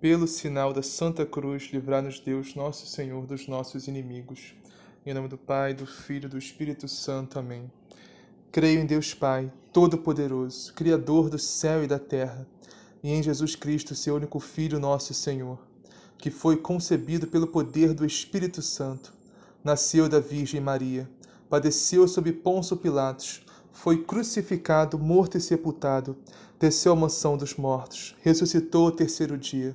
Pelo sinal da Santa Cruz, livrar-nos Deus, nosso Senhor, dos nossos inimigos. Em nome do Pai, do Filho e do Espírito Santo. Amém. Creio em Deus Pai, Todo-Poderoso, Criador do céu e da terra, e em Jesus Cristo, seu único Filho, nosso Senhor, que foi concebido pelo poder do Espírito Santo, nasceu da Virgem Maria, padeceu sob Ponço Pilatos, foi crucificado, morto e sepultado, desceu à mansão dos mortos, ressuscitou ao terceiro dia,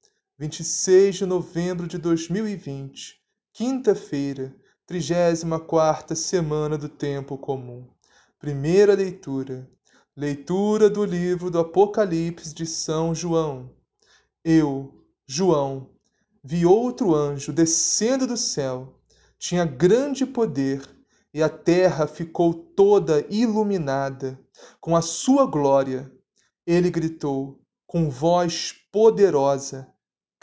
26 de novembro de 2020, quinta-feira, 34 semana do Tempo Comum. Primeira leitura. Leitura do livro do Apocalipse de São João. Eu, João, vi outro anjo descendo do céu. Tinha grande poder e a terra ficou toda iluminada com a sua glória. Ele gritou: com voz poderosa: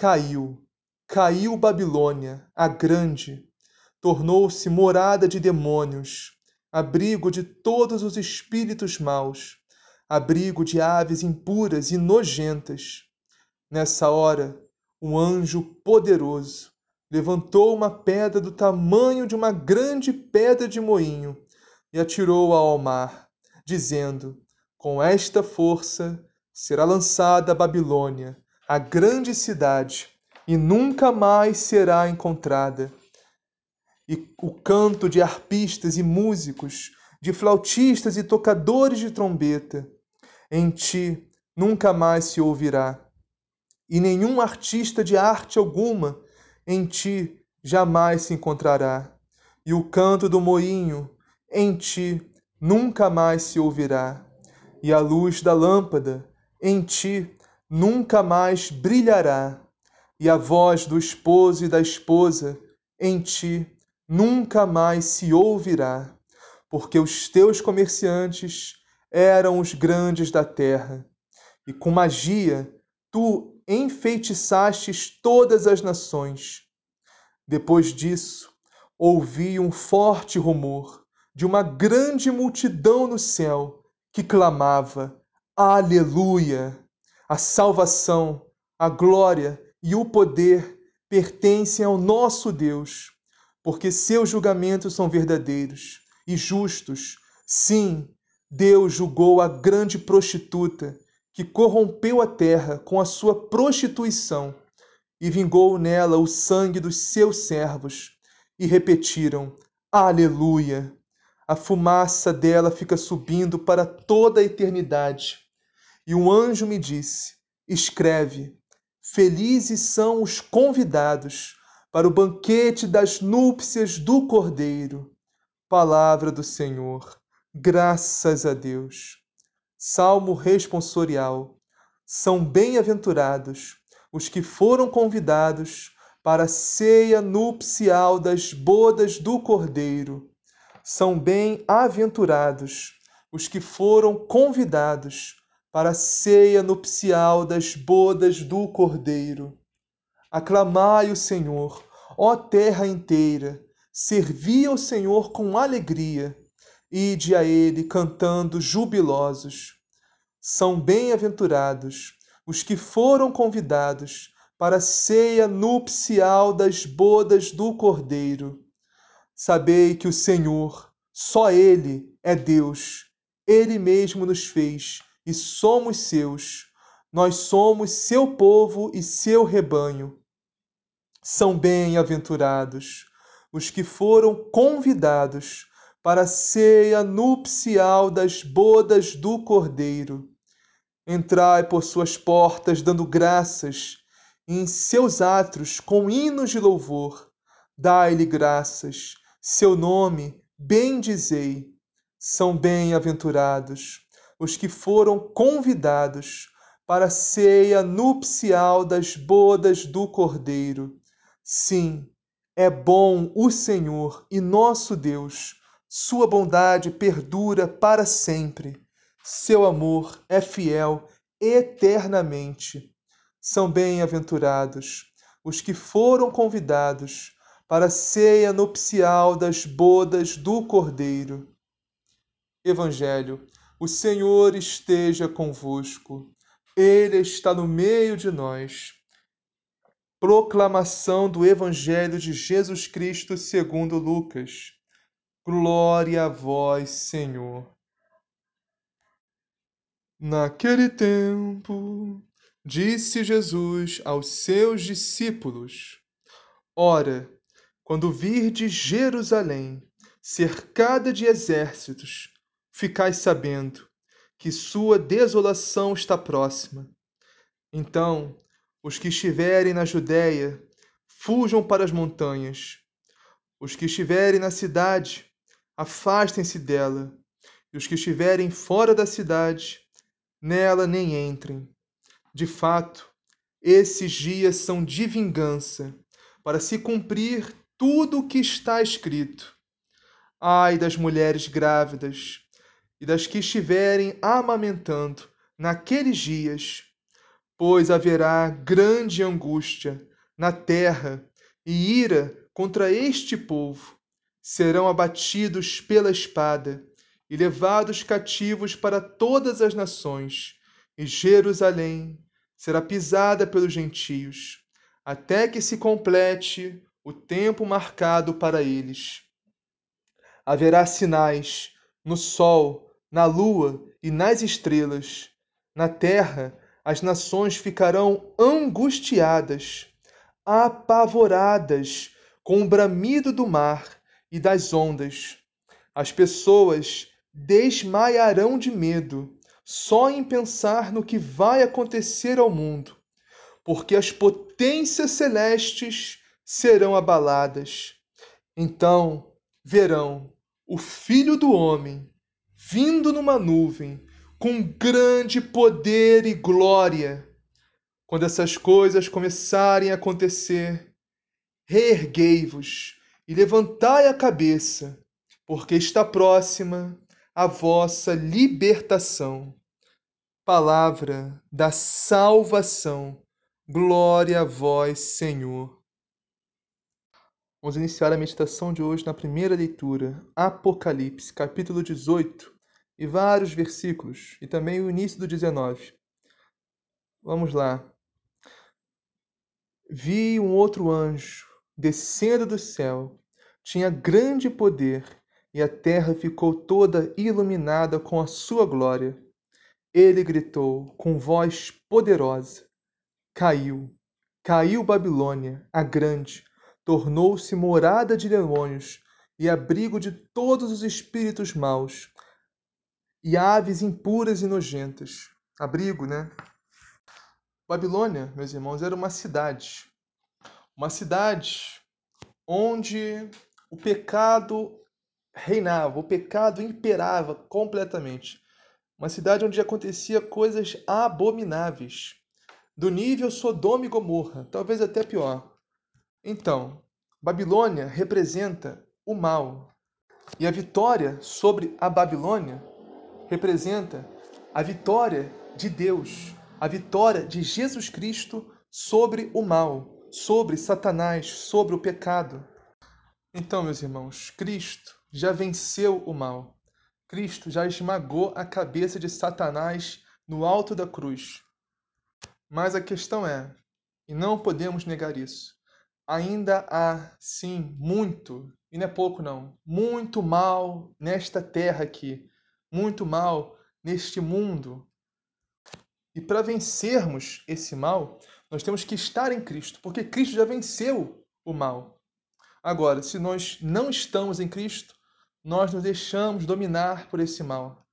Caiu, caiu Babilônia, a grande, tornou-se morada de demônios, abrigo de todos os espíritos maus, abrigo de aves impuras e nojentas. Nessa hora, um anjo poderoso levantou uma pedra do tamanho de uma grande pedra de moinho e atirou-a ao mar, dizendo: Com esta força será lançada a Babilônia, a grande cidade, e nunca mais será encontrada. E o canto de arpistas e músicos, de flautistas e tocadores de trombeta, em ti nunca mais se ouvirá. E nenhum artista de arte alguma em ti jamais se encontrará. E o canto do moinho em ti nunca mais se ouvirá. E a luz da lâmpada em ti nunca mais brilhará, e a voz do esposo e da esposa em ti nunca mais se ouvirá, porque os teus comerciantes eram os grandes da terra, e com magia tu enfeitiçastes todas as nações. Depois disso, ouvi um forte rumor de uma grande multidão no céu que clamava: Aleluia! A salvação, a glória e o poder pertencem ao nosso Deus, porque seus julgamentos são verdadeiros e justos. Sim, Deus julgou a grande prostituta que corrompeu a terra com a sua prostituição e vingou nela o sangue dos seus servos. E repetiram: Aleluia! A fumaça dela fica subindo para toda a eternidade. E um anjo me disse: Escreve: Felizes são os convidados para o banquete das núpcias do Cordeiro. Palavra do Senhor. Graças a Deus. Salmo responsorial. São bem-aventurados os que foram convidados para a ceia nupcial das bodas do Cordeiro. São bem-aventurados os que foram convidados para a ceia nupcial das bodas do Cordeiro. Aclamai o Senhor, ó terra inteira, servi ao Senhor com alegria, ide a Ele cantando jubilosos. São bem-aventurados os que foram convidados para a ceia nupcial das bodas do Cordeiro. Sabei que o Senhor, só Ele é Deus, Ele mesmo nos fez e somos seus. Nós somos seu povo e seu rebanho. São bem-aventurados os que foram convidados para a ceia nupcial das bodas do Cordeiro. Entrai por suas portas dando graças, e em seus átrios com hinos de louvor. Dai-lhe graças, seu nome bendizei. São bem-aventurados os que foram convidados para a ceia nupcial das bodas do Cordeiro. Sim, é bom o Senhor e nosso Deus, sua bondade perdura para sempre, seu amor é fiel eternamente. São bem-aventurados os que foram convidados para a ceia nupcial das bodas do Cordeiro. Evangelho, o Senhor esteja convosco. Ele está no meio de nós. Proclamação do Evangelho de Jesus Cristo segundo Lucas. Glória a vós, Senhor. Naquele tempo, disse Jesus aos seus discípulos: Ora, quando virdes Jerusalém cercada de exércitos, ficai sabendo que sua desolação está próxima. Então, os que estiverem na Judéia, fujam para as montanhas. Os que estiverem na cidade, afastem-se dela. E os que estiverem fora da cidade, nela nem entrem. De fato, esses dias são de vingança, para se cumprir tudo o que está escrito. Ai das mulheres grávidas e das que estiverem amamentando naqueles dias, pois haverá grande angústia na terra e ira contra este povo. Serão abatidos pela espada e levados cativos para todas as nações, e Jerusalém será pisada pelos gentios, até que se complete o tempo marcado para eles. Haverá sinais no sol, na lua e nas estrelas. Na terra, as nações ficarão angustiadas, apavoradas com o bramido do mar e das ondas. As pessoas desmaiarão de medo só em pensar no que vai acontecer ao mundo, porque as potências celestes serão abaladas. Então verão o Filho do Homem vindo numa nuvem, com grande poder e glória. Quando essas coisas começarem a acontecer, reerguei-vos e levantai a cabeça, porque está próxima a vossa libertação. Palavra da salvação. Glória a vós, Senhor. Vamos iniciar a meditação de hoje na primeira leitura, Apocalipse, capítulo 18, e vários versículos, e também o início do 19. Vamos lá. Vi um outro anjo descendo do céu, tinha grande poder, e a terra ficou toda iluminada com a sua glória. Ele gritou com voz poderosa: Caiu, caiu Babilônia, a grande tornou-se morada de demônios e abrigo de todos os espíritos maus e aves impuras e nojentas. Abrigo, né? Babilônia, meus irmãos, era uma cidade. Uma cidade onde o pecado reinava, o pecado imperava completamente. Uma cidade onde acontecia coisas abomináveis, do nível Sodoma e Gomorra, talvez até pior. Então, Babilônia representa o mal. E a vitória sobre a Babilônia representa a vitória de Deus, a vitória de Jesus Cristo sobre o mal, sobre Satanás, sobre o pecado. Então, meus irmãos, Cristo já venceu o mal. Cristo já esmagou a cabeça de Satanás no alto da cruz. Mas a questão é, e não podemos negar isso, ainda há, sim, muito, e não é pouco não, muito mal nesta terra aqui, muito mal neste mundo. E para vencermos esse mal, nós temos que estar em Cristo, porque Cristo já venceu o mal. Agora, se nós não estamos em Cristo, nós nos deixamos dominar por esse mal.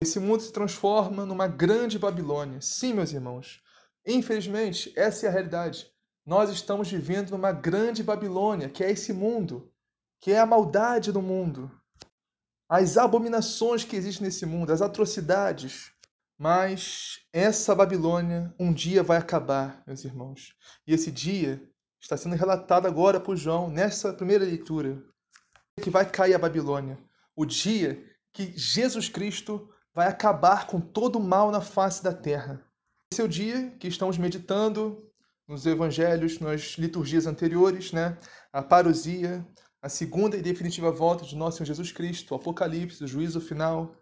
Esse mundo se transforma numa grande Babilônia. Sim, meus irmãos. Infelizmente, essa é a realidade. Nós estamos vivendo numa grande Babilônia, que é esse mundo, que é a maldade do mundo, as abominações que existem nesse mundo, as atrocidades. Mas essa Babilônia um dia vai acabar, meus irmãos. E esse dia está sendo relatado agora por João, nessa primeira leitura, que vai cair a Babilônia. O dia que Jesus Cristo vai acabar com todo o mal na face da terra. Esse é o dia que estamos meditando nos evangelhos, nas liturgias anteriores, né? A parousia, a segunda e definitiva volta de nosso Senhor Jesus Cristo, o Apocalipse, o juízo final.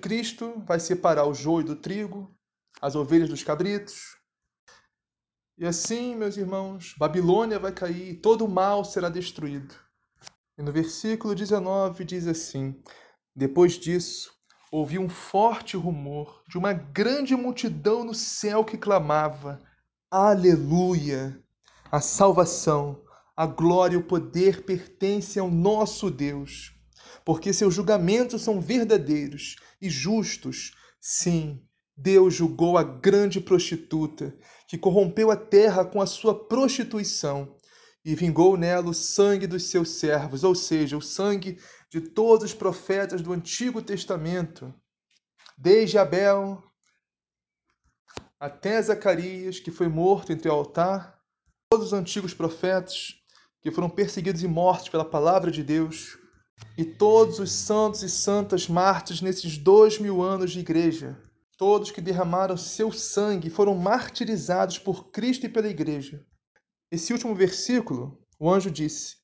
Cristo vai separar o joio do trigo, as ovelhas dos cabritos. E assim, meus irmãos, Babilônia vai cair, todo o mal será destruído. E no versículo 19 diz assim: Depois disso, ouvi um forte rumor de uma grande multidão no céu que clamava: Aleluia! A salvação, a glória e o poder pertencem ao nosso Deus, porque seus julgamentos são verdadeiros e justos. Sim, Deus julgou a grande prostituta que corrompeu a terra com a sua prostituição e vingou nela o sangue dos seus servos, ou seja, o sangue de todos os profetas do Antigo Testamento, desde Abel até Zacarias, que foi morto entre o altar, todos os antigos profetas que foram perseguidos e mortos pela palavra de Deus, e todos os santos e santas mártires nesses dois mil anos de igreja, todos que derramaram seu sangue foram martirizados por Cristo e pela igreja. Esse último versículo, o anjo disse: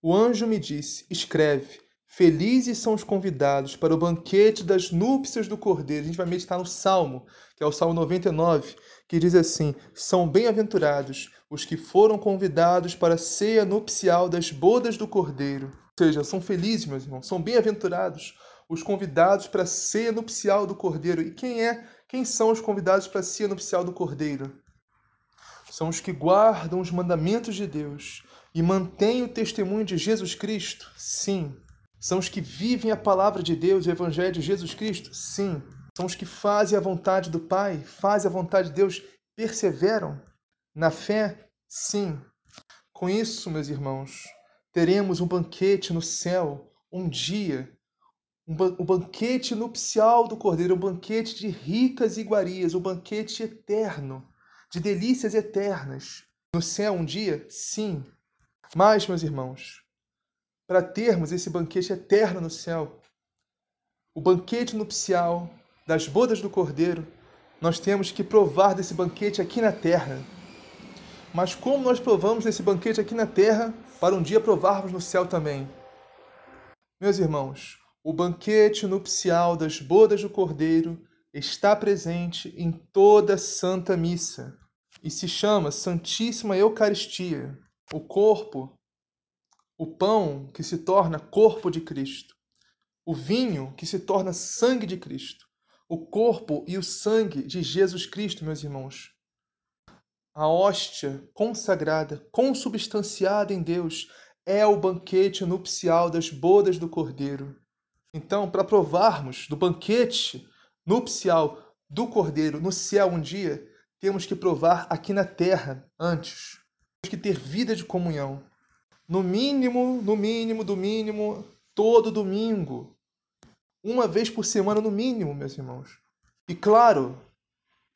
O anjo me disse: escreve, Felizes são os convidados para o banquete das núpcias do Cordeiro. A gente vai meditar no Salmo, que é o Salmo 99, que diz assim: São bem-aventurados os que foram convidados para a ceia nupcial das bodas do Cordeiro. Ou seja, são felizes, meus irmãos, são bem-aventurados os convidados para a ceia nupcial do Cordeiro. E quem é? Quem são os convidados para a ceia nupcial do Cordeiro? São os que guardam os mandamentos de Deus e mantêm o testemunho de Jesus Cristo? Sim. São os que vivem a palavra de Deus, o Evangelho de Jesus Cristo? Sim. São os que fazem a vontade do Pai, fazem a vontade de Deus, perseveram na fé? Sim. Com isso, meus irmãos, teremos um banquete no céu, um dia, um, ba um banquete nupcial do Cordeiro, um banquete de ricas iguarias, um banquete eterno, de delícias eternas. No céu, um dia? Sim. Mas, meus irmãos, para termos esse banquete eterno no céu, o banquete nupcial das bodas do Cordeiro, nós temos que provar desse banquete aqui na terra. Mas como nós provamos desse banquete aqui na terra, para um dia provarmos no céu também? Meus irmãos, o banquete nupcial das bodas do Cordeiro está presente em toda Santa Missa e se chama Santíssima Eucaristia, o corpo o pão que se torna corpo de Cristo, o vinho que se torna sangue de Cristo, o corpo e o sangue de Jesus Cristo, meus irmãos. A hóstia consagrada, consubstanciada em Deus, é o banquete nupcial das bodas do Cordeiro. Então, para provarmos do banquete nupcial do Cordeiro no céu um dia, temos que provar aqui na terra antes. Temos que ter vida de comunhão no mínimo, no mínimo, do mínimo, todo domingo. Uma vez por semana, no mínimo, meus irmãos. E claro,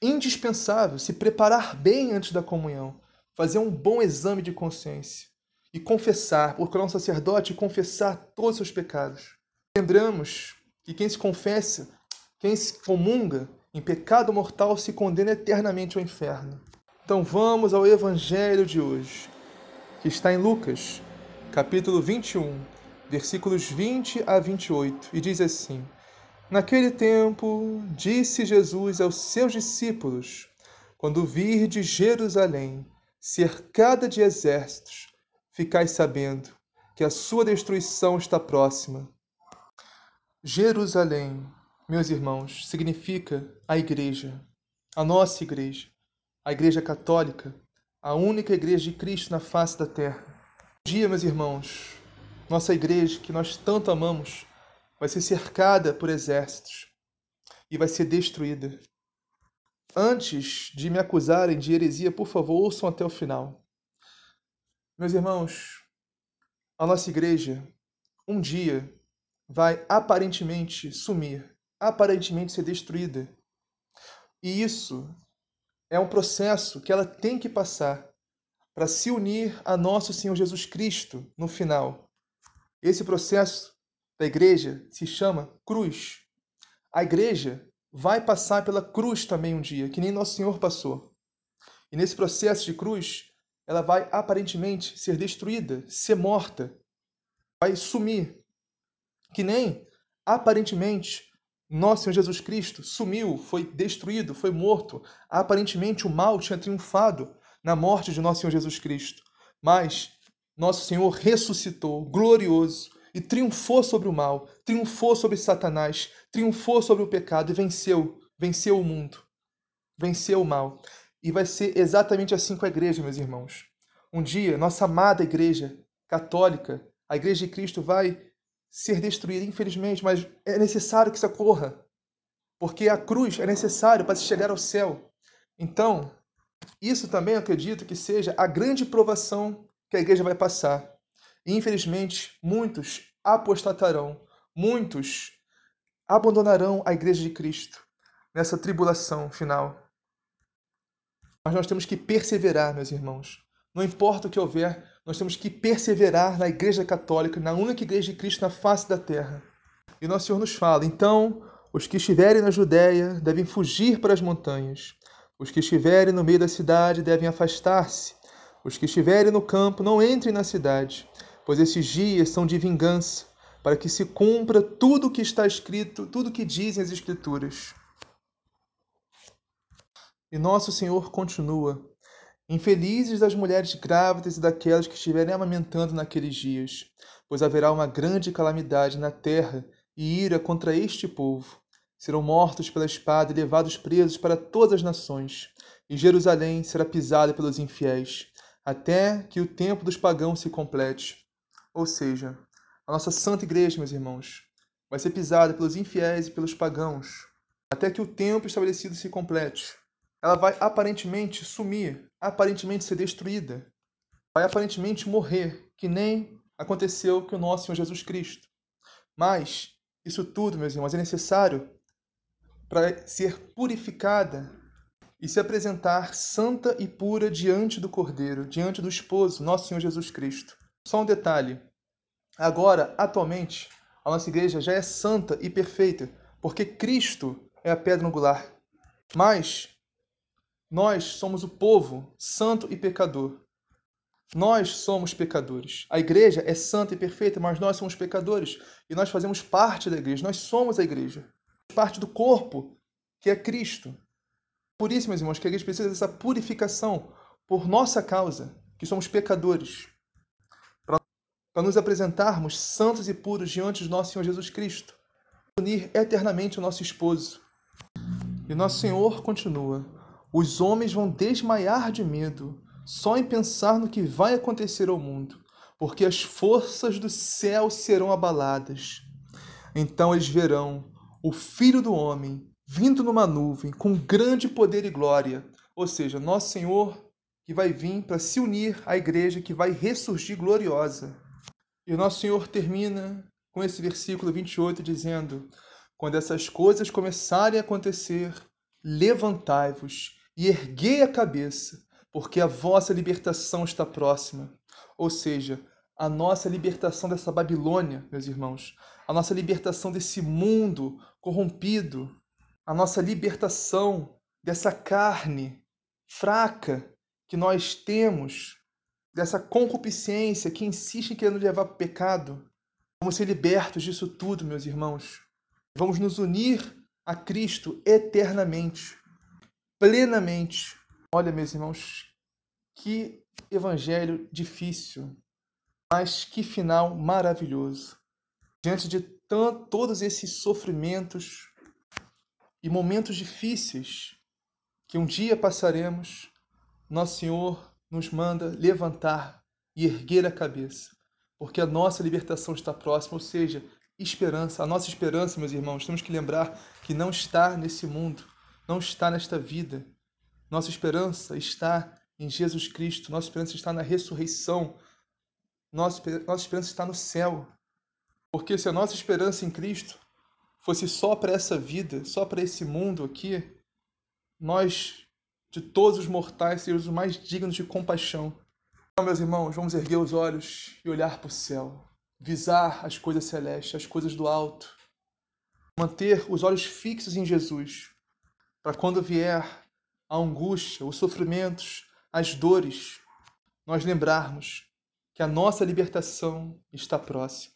indispensável se preparar bem antes da comunhão, fazer um bom exame de consciência e confessar, procurar um sacerdote e confessar todos os seus pecados. Lembramos que quem se confessa, quem se comunga em pecado mortal se condena eternamente ao inferno. Então vamos ao evangelho de hoje, que está em Lucas, capítulo 21, versículos 20 a 28, e diz assim: Naquele tempo, disse Jesus aos seus discípulos: Quando virde Jerusalém cercada de exércitos, ficai sabendo que a sua destruição está próxima. Jerusalém, meus irmãos, significa a igreja, a nossa igreja, a igreja católica, a única igreja de Cristo na face da terra. Um dia, meus irmãos, nossa igreja, que nós tanto amamos, vai ser cercada por exércitos e vai ser destruída. Antes de me acusarem de heresia, por favor, ouçam até o final. Meus irmãos, a nossa igreja um dia vai aparentemente sumir, aparentemente ser destruída. E isso é um processo que ela tem que passar para se unir a nosso Senhor Jesus Cristo no final. Esse processo da igreja se chama cruz. A igreja vai passar pela cruz também um dia, que nem nosso Senhor passou. E nesse processo de cruz, ela vai aparentemente ser destruída, ser morta, vai sumir. Que nem aparentemente nosso Senhor Jesus Cristo sumiu, foi destruído, foi morto. Aparentemente o mal tinha triunfado na morte de nosso Senhor Jesus Cristo. Mas nosso Senhor ressuscitou, glorioso, e triunfou sobre o mal, triunfou sobre Satanás, triunfou sobre o pecado e venceu, venceu o mundo, venceu o mal. E vai ser exatamente assim com a igreja, meus irmãos. Um dia, nossa amada igreja católica, a igreja de Cristo, vai ser destruída, infelizmente, mas é necessário que isso ocorra, porque a cruz é necessário para se chegar ao céu. Então, isso também acredito que seja a grande provação que a igreja vai passar. E, infelizmente, muitos apostatarão, muitos abandonarão a igreja de Cristo nessa tribulação final. Mas nós temos que perseverar, meus irmãos. Não importa o que houver, nós temos que perseverar na Igreja Católica, na única Igreja de Cristo na face da terra. E nosso Senhor nos fala: então, os que estiverem na Judéia devem fugir para as montanhas. Os que estiverem no meio da cidade devem afastar-se. Os que estiverem no campo não entrem na cidade, pois esses dias são de vingança, para que se cumpra tudo o que está escrito, tudo o que dizem as Escrituras. E nosso Senhor continua: Infelizes das mulheres grávidas e daquelas que estiverem amamentando naqueles dias, pois haverá uma grande calamidade na terra e ira contra este povo serão mortos pela espada e levados presos para todas as nações, e Jerusalém será pisada pelos infiéis, até que o tempo dos pagãos se complete. Ou seja, a nossa santa igreja, meus irmãos, vai ser pisada pelos infiéis e pelos pagãos, até que o tempo estabelecido se complete. Ela vai aparentemente sumir, aparentemente ser destruída, vai aparentemente morrer, que nem aconteceu com o nosso Senhor Jesus Cristo. Mas isso tudo, meus irmãos, é necessário para ser purificada e se apresentar santa e pura diante do Cordeiro, diante do esposo, nosso Senhor Jesus Cristo. Só um detalhe: agora, atualmente, a nossa igreja já é santa e perfeita, porque Cristo é a pedra angular. Mas nós somos o povo santo e pecador. Nós somos pecadores. A igreja é santa e perfeita, mas nós somos pecadores e nós fazemos parte da igreja. Nós somos a igreja parte do corpo, que é Cristo. Por isso, meus irmãos, que a igreja precisa dessa purificação por nossa causa, que somos pecadores, para nos apresentarmos santos e puros diante de nosso Senhor Jesus Cristo, unir eternamente o nosso esposo. E nosso Senhor continua: os homens vão desmaiar de medo só em pensar no que vai acontecer ao mundo, porque as forças do céu serão abaladas. Então eles verão o Filho do Homem, vindo numa nuvem com grande poder e glória, ou seja, nosso Senhor que vai vir para se unir à igreja que vai ressurgir gloriosa. E o nosso Senhor termina com esse versículo 28 dizendo: Quando essas coisas começarem a acontecer, levantai-vos e erguei a cabeça, porque a vossa libertação está próxima. Ou seja, a nossa libertação dessa Babilônia, meus irmãos, a nossa libertação desse mundo corrompido, a nossa libertação dessa carne fraca que nós temos, dessa concupiscência que insiste em querer nos levar para o pecado. Vamos ser libertos disso tudo, meus irmãos. Vamos nos unir a Cristo eternamente, plenamente. Olha, meus irmãos, que evangelho difícil, mas que final maravilhoso diante de todos esses sofrimentos e momentos difíceis que um dia passaremos, nosso Senhor nos manda levantar, e erguer a cabeça, porque a nossa libertação está próxima, ou seja, esperança. A nossa esperança, meus irmãos, temos que lembrar que não está nesse mundo, não está nesta vida. Nossa esperança está em Jesus Cristo, nossa esperança está na ressurreição, nossa, nossa esperança está no céu. Porque se a nossa esperança em Cristo fosse só para essa vida, só para esse mundo aqui, nós, de todos os mortais, seríamos os mais dignos de compaixão. Então, meus irmãos, vamos erguer os olhos e olhar para o céu, visar as coisas celestes, as coisas do alto, manter os olhos fixos em Jesus, para quando vier a angústia, os sofrimentos, as dores, nós lembrarmos que a nossa libertação está próxima.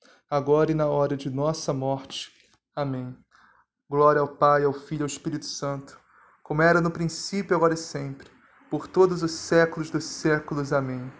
agora e na hora de nossa morte. Amém. Glória ao Pai, ao Filho e ao Espírito Santo, como era no princípio, agora e sempre, por todos os séculos dos séculos. Amém.